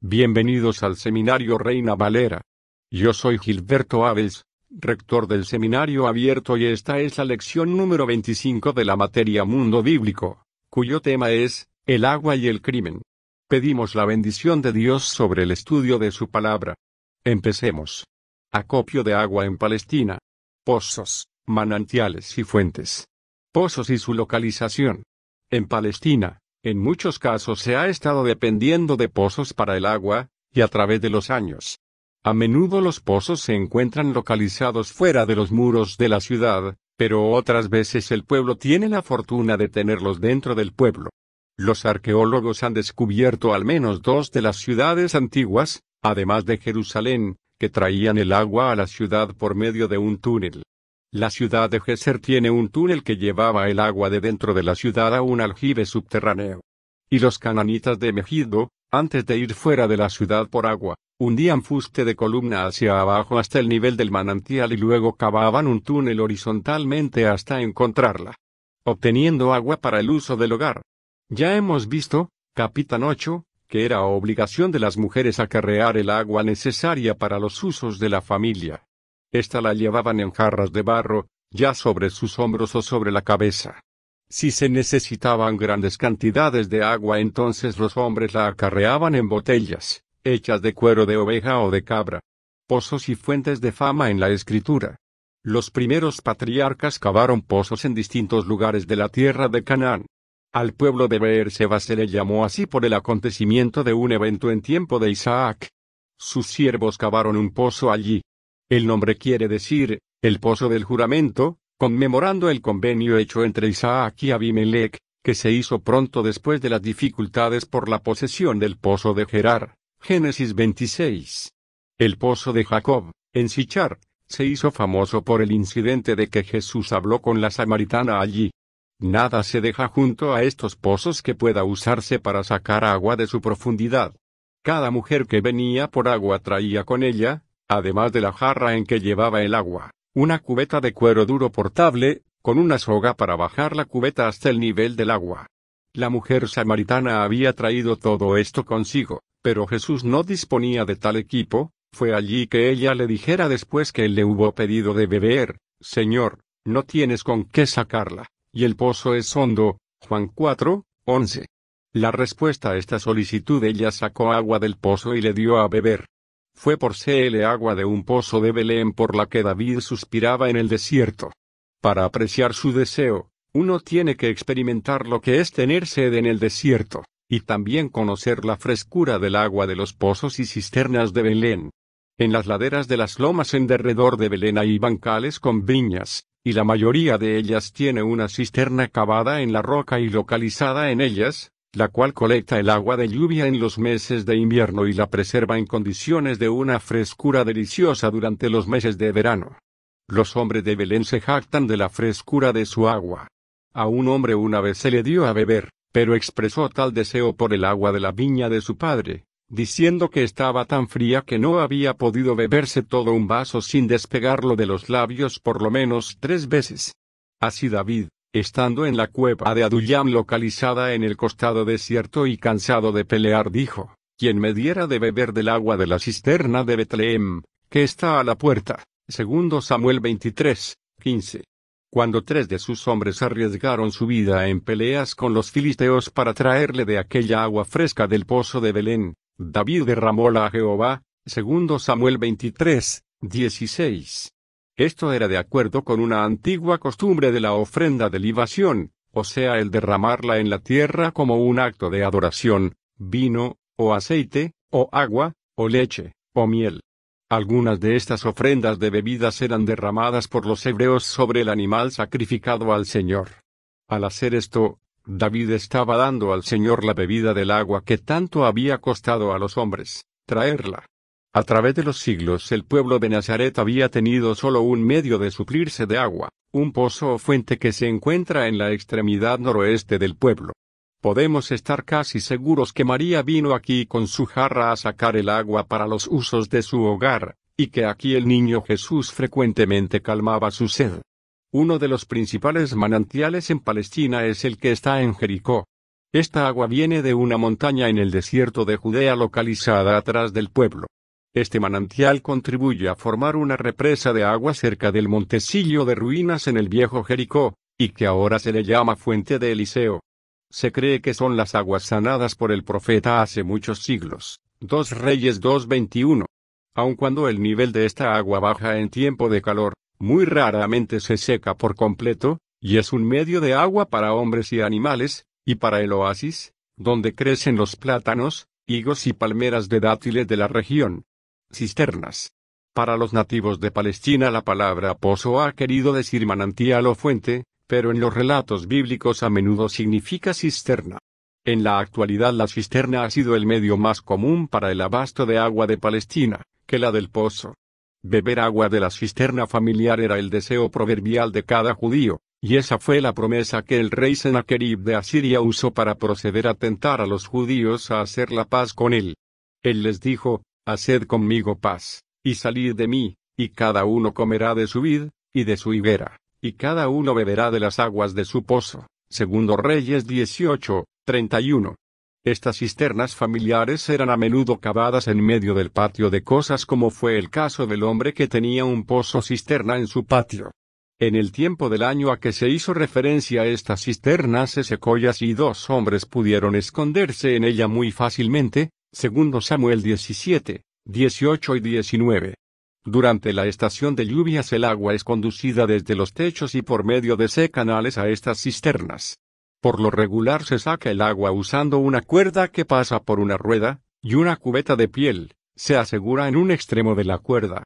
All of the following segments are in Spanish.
Bienvenidos al Seminario Reina Valera. Yo soy Gilberto Aves, rector del Seminario Abierto y esta es la lección número 25 de la materia Mundo Bíblico, cuyo tema es, el agua y el crimen. Pedimos la bendición de Dios sobre el estudio de su palabra. Empecemos. Acopio de agua en Palestina. Pozos, manantiales y fuentes. Pozos y su localización. En Palestina, en muchos casos se ha estado dependiendo de pozos para el agua, y a través de los años. A menudo los pozos se encuentran localizados fuera de los muros de la ciudad, pero otras veces el pueblo tiene la fortuna de tenerlos dentro del pueblo. Los arqueólogos han descubierto al menos dos de las ciudades antiguas, además de Jerusalén, que traían el agua a la ciudad por medio de un túnel. La ciudad de Geser tiene un túnel que llevaba el agua de dentro de la ciudad a un aljibe subterráneo. Y los cananitas de Megido, antes de ir fuera de la ciudad por agua, hundían fuste de columna hacia abajo hasta el nivel del manantial y luego cavaban un túnel horizontalmente hasta encontrarla, obteniendo agua para el uso del hogar. Ya hemos visto, capitán 8, que era obligación de las mujeres acarrear el agua necesaria para los usos de la familia. Esta la llevaban en jarras de barro, ya sobre sus hombros o sobre la cabeza. Si se necesitaban grandes cantidades de agua entonces los hombres la acarreaban en botellas, hechas de cuero de oveja o de cabra. Pozos y fuentes de fama en la escritura. Los primeros patriarcas cavaron pozos en distintos lugares de la tierra de Canaán. Al pueblo de Beerseba se le llamó así por el acontecimiento de un evento en tiempo de Isaac. Sus siervos cavaron un pozo allí, el nombre quiere decir, el pozo del juramento, conmemorando el convenio hecho entre Isaac y Abimelech, que se hizo pronto después de las dificultades por la posesión del pozo de Gerar. Génesis 26. El pozo de Jacob, en Sichar, se hizo famoso por el incidente de que Jesús habló con la samaritana allí. Nada se deja junto a estos pozos que pueda usarse para sacar agua de su profundidad. Cada mujer que venía por agua traía con ella, además de la jarra en que llevaba el agua, una cubeta de cuero duro portable, con una soga para bajar la cubeta hasta el nivel del agua. La mujer samaritana había traído todo esto consigo, pero Jesús no disponía de tal equipo, fue allí que ella le dijera después que él le hubo pedido de beber, Señor, no tienes con qué sacarla, y el pozo es hondo, Juan 4, 11. La respuesta a esta solicitud ella sacó agua del pozo y le dio a beber. Fue por CL agua de un pozo de Belén por la que David suspiraba en el desierto. Para apreciar su deseo, uno tiene que experimentar lo que es tener sed en el desierto, y también conocer la frescura del agua de los pozos y cisternas de Belén. En las laderas de las lomas en derredor de Belén hay bancales con viñas, y la mayoría de ellas tiene una cisterna cavada en la roca y localizada en ellas, la cual colecta el agua de lluvia en los meses de invierno y la preserva en condiciones de una frescura deliciosa durante los meses de verano. Los hombres de Belén se jactan de la frescura de su agua. A un hombre una vez se le dio a beber, pero expresó tal deseo por el agua de la viña de su padre, diciendo que estaba tan fría que no había podido beberse todo un vaso sin despegarlo de los labios por lo menos tres veces. Así David, Estando en la cueva de Adullam localizada en el costado desierto y cansado de pelear dijo, quien me diera de beber del agua de la cisterna de Betlehem, que está a la puerta. Segundo Samuel 23, 15. Cuando tres de sus hombres arriesgaron su vida en peleas con los filisteos para traerle de aquella agua fresca del pozo de Belén, David derramóla a Jehová, segundo Samuel 23, 16. Esto era de acuerdo con una antigua costumbre de la ofrenda de libación, o sea el derramarla en la tierra como un acto de adoración, vino, o aceite, o agua, o leche, o miel. Algunas de estas ofrendas de bebidas eran derramadas por los hebreos sobre el animal sacrificado al Señor. Al hacer esto, David estaba dando al Señor la bebida del agua que tanto había costado a los hombres, traerla. A través de los siglos el pueblo de Nazaret había tenido solo un medio de suplirse de agua, un pozo o fuente que se encuentra en la extremidad noroeste del pueblo. Podemos estar casi seguros que María vino aquí con su jarra a sacar el agua para los usos de su hogar, y que aquí el niño Jesús frecuentemente calmaba su sed. Uno de los principales manantiales en Palestina es el que está en Jericó. Esta agua viene de una montaña en el desierto de Judea localizada atrás del pueblo. Este manantial contribuye a formar una represa de agua cerca del montecillo de ruinas en el viejo Jericó, y que ahora se le llama Fuente de Eliseo. Se cree que son las aguas sanadas por el profeta hace muchos siglos. Dos Reyes 2.21. Aun cuando el nivel de esta agua baja en tiempo de calor, muy raramente se seca por completo, y es un medio de agua para hombres y animales, y para el oasis, donde crecen los plátanos, higos y palmeras de dátiles de la región. Cisternas. Para los nativos de Palestina la palabra pozo ha querido decir manantial o fuente, pero en los relatos bíblicos a menudo significa cisterna. En la actualidad la cisterna ha sido el medio más común para el abasto de agua de Palestina, que la del pozo. Beber agua de la cisterna familiar era el deseo proverbial de cada judío, y esa fue la promesa que el rey Sennacherib de Asiria usó para proceder a tentar a los judíos a hacer la paz con él. Él les dijo, Haced conmigo paz, y salid de mí, y cada uno comerá de su vid, y de su higuera y cada uno beberá de las aguas de su pozo. Segundo Reyes 18, 31. Estas cisternas familiares eran a menudo cavadas en medio del patio de cosas como fue el caso del hombre que tenía un pozo cisterna en su patio. En el tiempo del año a que se hizo referencia estas cisternas se secó y dos hombres pudieron esconderse en ella muy fácilmente, segundo Samuel 17, 18 y 19. Durante la estación de lluvias el agua es conducida desde los techos y por medio de C canales a estas cisternas. Por lo regular se saca el agua usando una cuerda que pasa por una rueda, y una cubeta de piel, se asegura en un extremo de la cuerda.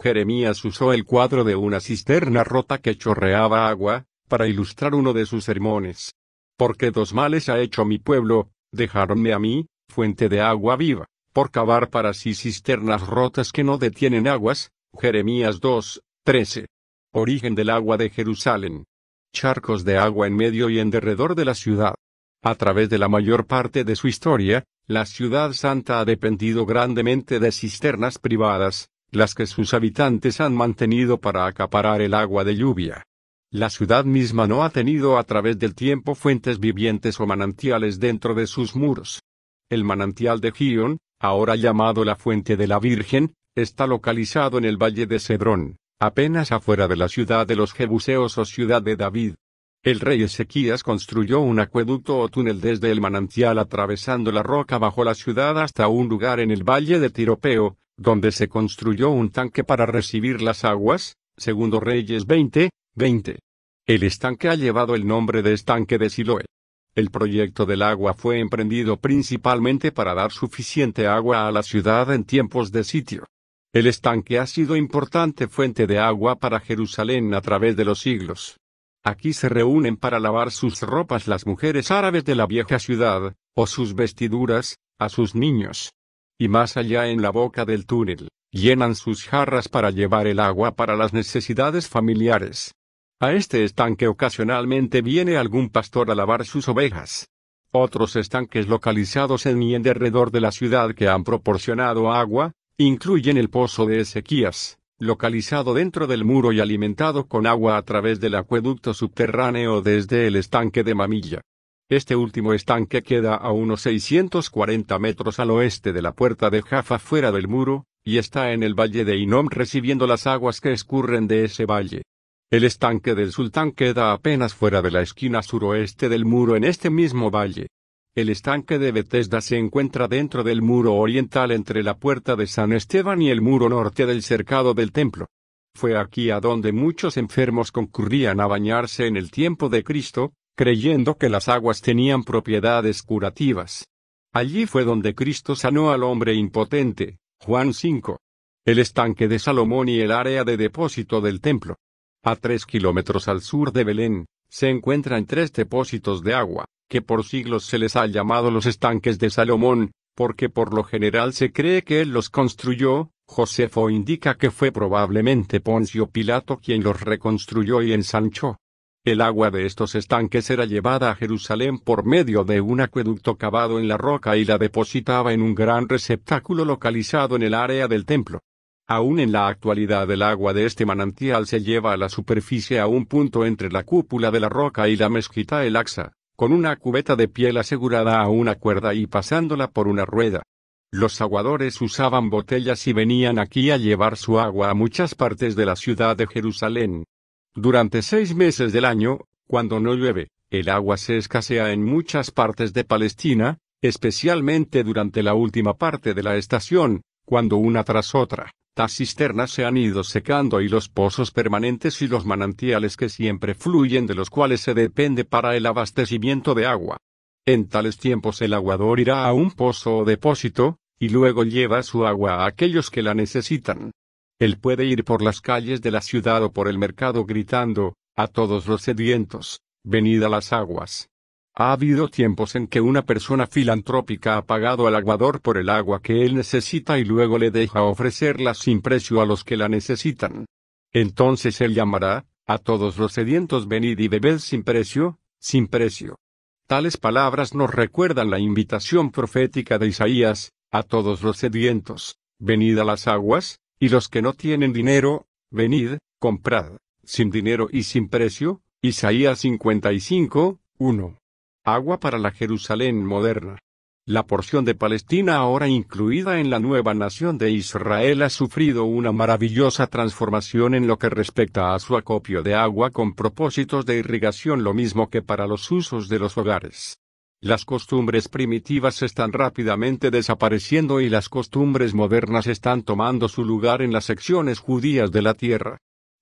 Jeremías usó el cuadro de una cisterna rota que chorreaba agua, para ilustrar uno de sus sermones. Porque dos males ha hecho mi pueblo, dejaronme a mí, fuente de agua viva por cavar para sí cisternas rotas que no detienen aguas, Jeremías 2, 13. Origen del agua de Jerusalén. Charcos de agua en medio y en derredor de la ciudad. A través de la mayor parte de su historia, la ciudad santa ha dependido grandemente de cisternas privadas, las que sus habitantes han mantenido para acaparar el agua de lluvia. La ciudad misma no ha tenido a través del tiempo fuentes vivientes o manantiales dentro de sus muros. El manantial de Gion, ahora llamado la Fuente de la Virgen, está localizado en el Valle de Cedrón, apenas afuera de la ciudad de los Jebuseos o ciudad de David. El rey Ezequías construyó un acueducto o túnel desde el manantial atravesando la roca bajo la ciudad hasta un lugar en el valle de Tiropeo, donde se construyó un tanque para recibir las aguas, segundo Reyes 20, 20. El estanque ha llevado el nombre de estanque de Siloé. El proyecto del agua fue emprendido principalmente para dar suficiente agua a la ciudad en tiempos de sitio. El estanque ha sido importante fuente de agua para Jerusalén a través de los siglos. Aquí se reúnen para lavar sus ropas las mujeres árabes de la vieja ciudad, o sus vestiduras, a sus niños. Y más allá en la boca del túnel, llenan sus jarras para llevar el agua para las necesidades familiares. A este estanque ocasionalmente viene algún pastor a lavar sus ovejas. Otros estanques localizados en y en derredor de la ciudad que han proporcionado agua, incluyen el pozo de Ezequías, localizado dentro del muro y alimentado con agua a través del acueducto subterráneo desde el estanque de Mamilla. Este último estanque queda a unos 640 metros al oeste de la puerta de Jaffa fuera del muro, y está en el valle de Inom recibiendo las aguas que escurren de ese valle. El estanque del sultán queda apenas fuera de la esquina suroeste del muro en este mismo valle. El estanque de Bethesda se encuentra dentro del muro oriental entre la puerta de San Esteban y el muro norte del cercado del templo. Fue aquí a donde muchos enfermos concurrían a bañarse en el tiempo de Cristo, creyendo que las aguas tenían propiedades curativas. Allí fue donde Cristo sanó al hombre impotente, Juan 5. El estanque de Salomón y el área de depósito del templo. A tres kilómetros al sur de Belén, se encuentran tres depósitos de agua, que por siglos se les ha llamado los estanques de Salomón, porque por lo general se cree que él los construyó, Josefo indica que fue probablemente Poncio Pilato quien los reconstruyó y ensanchó. El agua de estos estanques era llevada a Jerusalén por medio de un acueducto cavado en la roca y la depositaba en un gran receptáculo localizado en el área del templo. Aún en la actualidad el agua de este manantial se lleva a la superficie a un punto entre la cúpula de la roca y la mezquita el Aqsa, con una cubeta de piel asegurada a una cuerda y pasándola por una rueda. Los aguadores usaban botellas y venían aquí a llevar su agua a muchas partes de la ciudad de Jerusalén. Durante seis meses del año, cuando no llueve, el agua se escasea en muchas partes de Palestina, especialmente durante la última parte de la estación, cuando una tras otra, las cisternas se han ido secando y los pozos permanentes y los manantiales que siempre fluyen de los cuales se depende para el abastecimiento de agua. En tales tiempos el aguador irá a un pozo o depósito, y luego lleva su agua a aquellos que la necesitan. Él puede ir por las calles de la ciudad o por el mercado gritando, a todos los sedientos, venid a las aguas. Ha habido tiempos en que una persona filantrópica ha pagado al aguador por el agua que él necesita y luego le deja ofrecerla sin precio a los que la necesitan. Entonces él llamará, a todos los sedientos venid y bebed sin precio, sin precio. Tales palabras nos recuerdan la invitación profética de Isaías, a todos los sedientos, venid a las aguas, y los que no tienen dinero, venid, comprad, sin dinero y sin precio, Isaías 55, 1. Agua para la Jerusalén moderna. La porción de Palestina ahora incluida en la nueva nación de Israel ha sufrido una maravillosa transformación en lo que respecta a su acopio de agua con propósitos de irrigación lo mismo que para los usos de los hogares. Las costumbres primitivas están rápidamente desapareciendo y las costumbres modernas están tomando su lugar en las secciones judías de la tierra.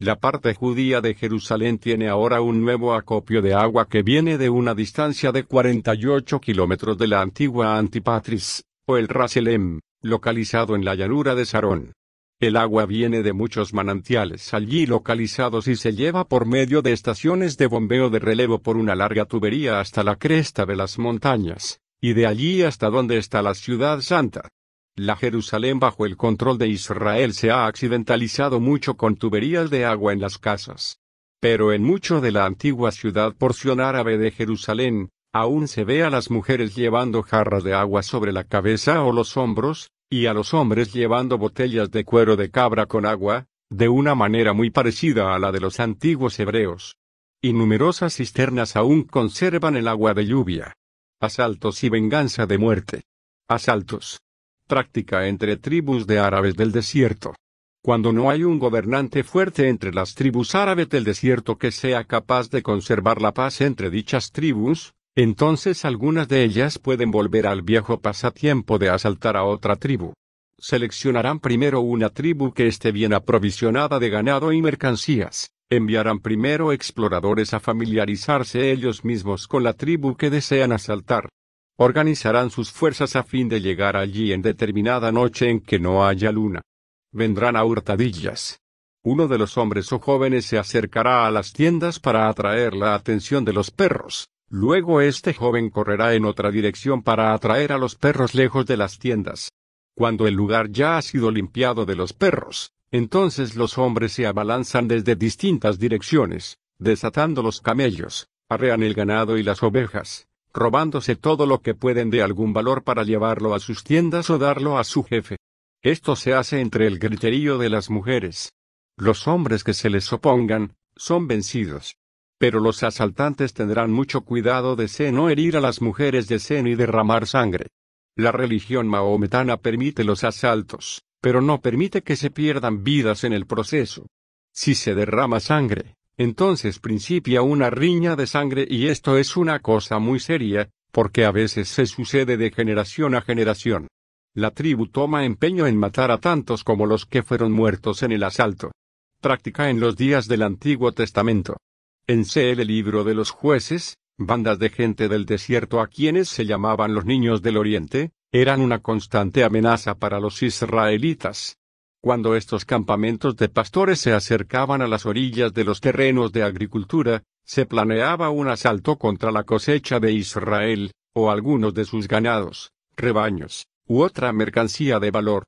La parte judía de Jerusalén tiene ahora un nuevo acopio de agua que viene de una distancia de 48 kilómetros de la antigua Antipatris, o el Raselem, localizado en la llanura de Sarón. El agua viene de muchos manantiales allí localizados y se lleva por medio de estaciones de bombeo de relevo por una larga tubería hasta la cresta de las montañas, y de allí hasta donde está la ciudad santa. La Jerusalén bajo el control de Israel se ha accidentalizado mucho con tuberías de agua en las casas. Pero en mucho de la antigua ciudad porción árabe de Jerusalén, aún se ve a las mujeres llevando jarras de agua sobre la cabeza o los hombros, y a los hombres llevando botellas de cuero de cabra con agua, de una manera muy parecida a la de los antiguos hebreos. Y numerosas cisternas aún conservan el agua de lluvia. Asaltos y venganza de muerte. Asaltos práctica entre tribus de árabes del desierto. Cuando no hay un gobernante fuerte entre las tribus árabes del desierto que sea capaz de conservar la paz entre dichas tribus, entonces algunas de ellas pueden volver al viejo pasatiempo de asaltar a otra tribu. Seleccionarán primero una tribu que esté bien aprovisionada de ganado y mercancías, enviarán primero exploradores a familiarizarse ellos mismos con la tribu que desean asaltar, Organizarán sus fuerzas a fin de llegar allí en determinada noche en que no haya luna. Vendrán a hurtadillas. Uno de los hombres o jóvenes se acercará a las tiendas para atraer la atención de los perros. Luego este joven correrá en otra dirección para atraer a los perros lejos de las tiendas. Cuando el lugar ya ha sido limpiado de los perros, entonces los hombres se abalanzan desde distintas direcciones, desatando los camellos, arrean el ganado y las ovejas, robándose todo lo que pueden de algún valor para llevarlo a sus tiendas o darlo a su jefe. Esto se hace entre el griterío de las mujeres. Los hombres que se les opongan, son vencidos. Pero los asaltantes tendrán mucho cuidado de no herir a las mujeres de y derramar sangre. La religión maometana permite los asaltos, pero no permite que se pierdan vidas en el proceso. Si se derrama sangre, Entonces principia una riña de sangre y esto es una cosa muy seria, porque a veces se sucede de generación a generación. La tribu toma empeño en matar a tantos como los que fueron muertos en el asalto. Práctica en los días del Antiguo Testamento. En el libro de los jueces, bandas de gente del desierto a quienes se llamaban los niños del oriente, eran una constante amenaza para los israelitas. Cuando estos campamentos de pastores se acercaban a las orillas de los terrenos de agricultura, se planeaba un asalto contra la cosecha de Israel, o algunos de sus ganados, rebaños, u otra mercancía de valor.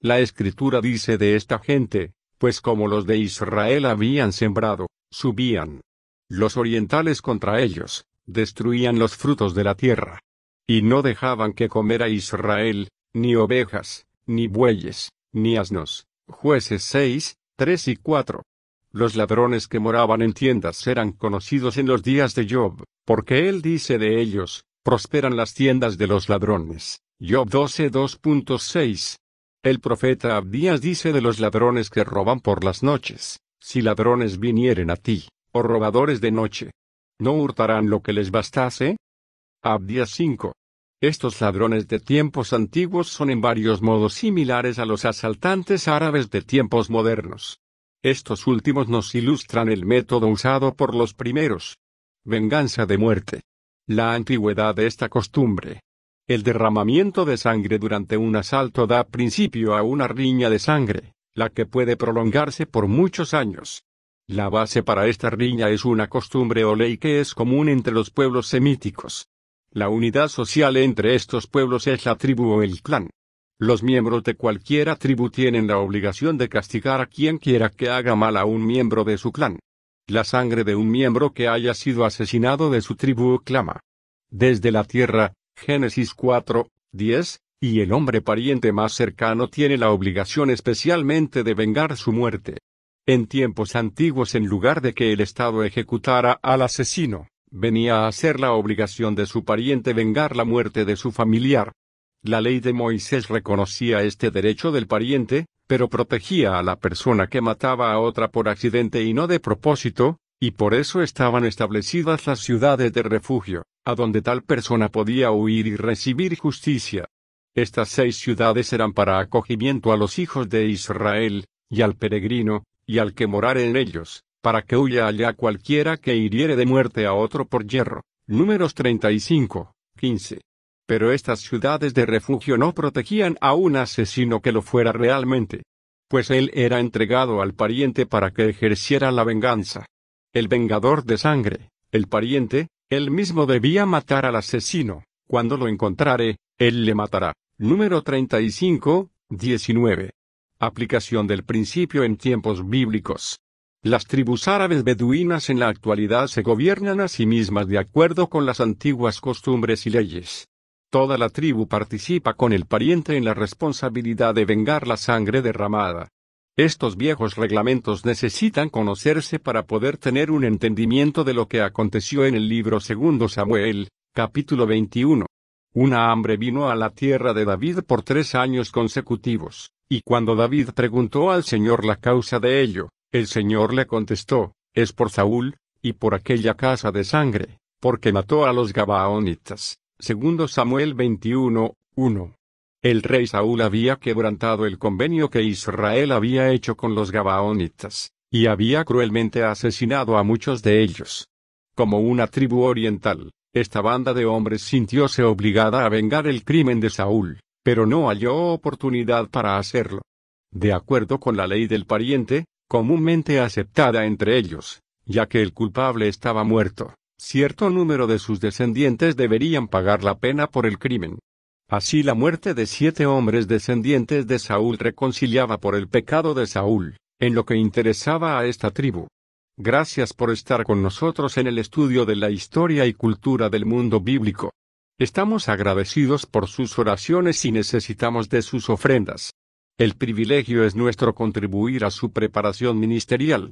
La escritura dice de esta gente, pues como los de Israel habían sembrado, subían los orientales contra ellos, destruían los frutos de la tierra. Y no dejaban que comer a Israel, ni ovejas, ni bueyes, ni asnos. Jueces 6, 3 y 4. Los ladrones que moraban en tiendas eran conocidos en los días de Job, porque él dice de ellos, prosperan las tiendas de los ladrones. Job 12 2.6. El profeta Abdías dice de los ladrones que roban por las noches, si ladrones vinieren a ti, o robadores de noche, ¿no hurtarán lo que les bastase? Abdías 5. Estos ladrones de tiempos antiguos son en varios modos similares a los asaltantes árabes de tiempos modernos. Estos últimos nos ilustran el método usado por los primeros. Venganza de muerte. La antigüedad de esta costumbre. El derramamiento de sangre durante un asalto da principio a una riña de sangre, la que puede prolongarse por muchos años. La base para esta riña es una costumbre o ley que es común entre los pueblos semíticos. La unidad social entre estos pueblos es la tribu o el clan. Los miembros de cualquiera tribu tienen la obligación de castigar a quien quiera que haga mal a un miembro de su clan. La sangre de un miembro que haya sido asesinado de su tribu clama. Desde la tierra, Génesis 4, 10, y el hombre pariente más cercano tiene la obligación especialmente de vengar su muerte. En tiempos antiguos en lugar de que el Estado ejecutara al asesino, venía a ser la obligación de su pariente vengar la muerte de su familiar. La ley de Moisés reconocía este derecho del pariente, pero protegía a la persona que mataba a otra por accidente y no de propósito, y por eso estaban establecidas las ciudades de refugio, a donde tal persona podía huir y recibir justicia. Estas seis ciudades eran para acogimiento a los hijos de Israel, y al peregrino, y al que morare en ellos, para que huya allá cualquiera que hiriere de muerte a otro por hierro. Números 35, 15. Pero estas ciudades de refugio no protegían a un asesino que lo fuera realmente. Pues él era entregado al pariente para que ejerciera la venganza. El vengador de sangre, el pariente, él mismo debía matar al asesino. Cuando lo encontrare, él le matará. Número 35, 19. Aplicación del principio en tiempos bíblicos. Las tribus árabes beduinas en la actualidad se gobiernan a sí mismas de acuerdo con las antiguas costumbres y leyes. Toda la tribu participa con el pariente en la responsabilidad de vengar la sangre derramada. Estos viejos reglamentos necesitan conocerse para poder tener un entendimiento de lo que aconteció en el libro segundo Samuel, capítulo 21. Una hambre vino a la tierra de David por tres años consecutivos, y cuando David preguntó al Señor la causa de ello, el Señor le contestó, es por Saúl, y por aquella casa de sangre, porque mató a los Gabaonitas. Segundo Samuel 21, 1. El rey Saúl había quebrantado el convenio que Israel había hecho con los Gabaonitas, y había cruelmente asesinado a muchos de ellos. Como una tribu oriental, esta banda de hombres sintióse obligada a vengar el crimen de Saúl, pero no halló oportunidad para hacerlo. De acuerdo con la ley del pariente, comúnmente aceptada entre ellos, ya que el culpable estaba muerto, cierto número de sus descendientes deberían pagar la pena por el crimen. Así la muerte de siete hombres descendientes de Saúl reconciliaba por el pecado de Saúl, en lo que interesaba a esta tribu. Gracias por estar con nosotros en el estudio de la historia y cultura del mundo bíblico. Estamos agradecidos por sus oraciones y necesitamos de sus ofrendas. El privilegio es nuestro contribuir a su preparación ministerial.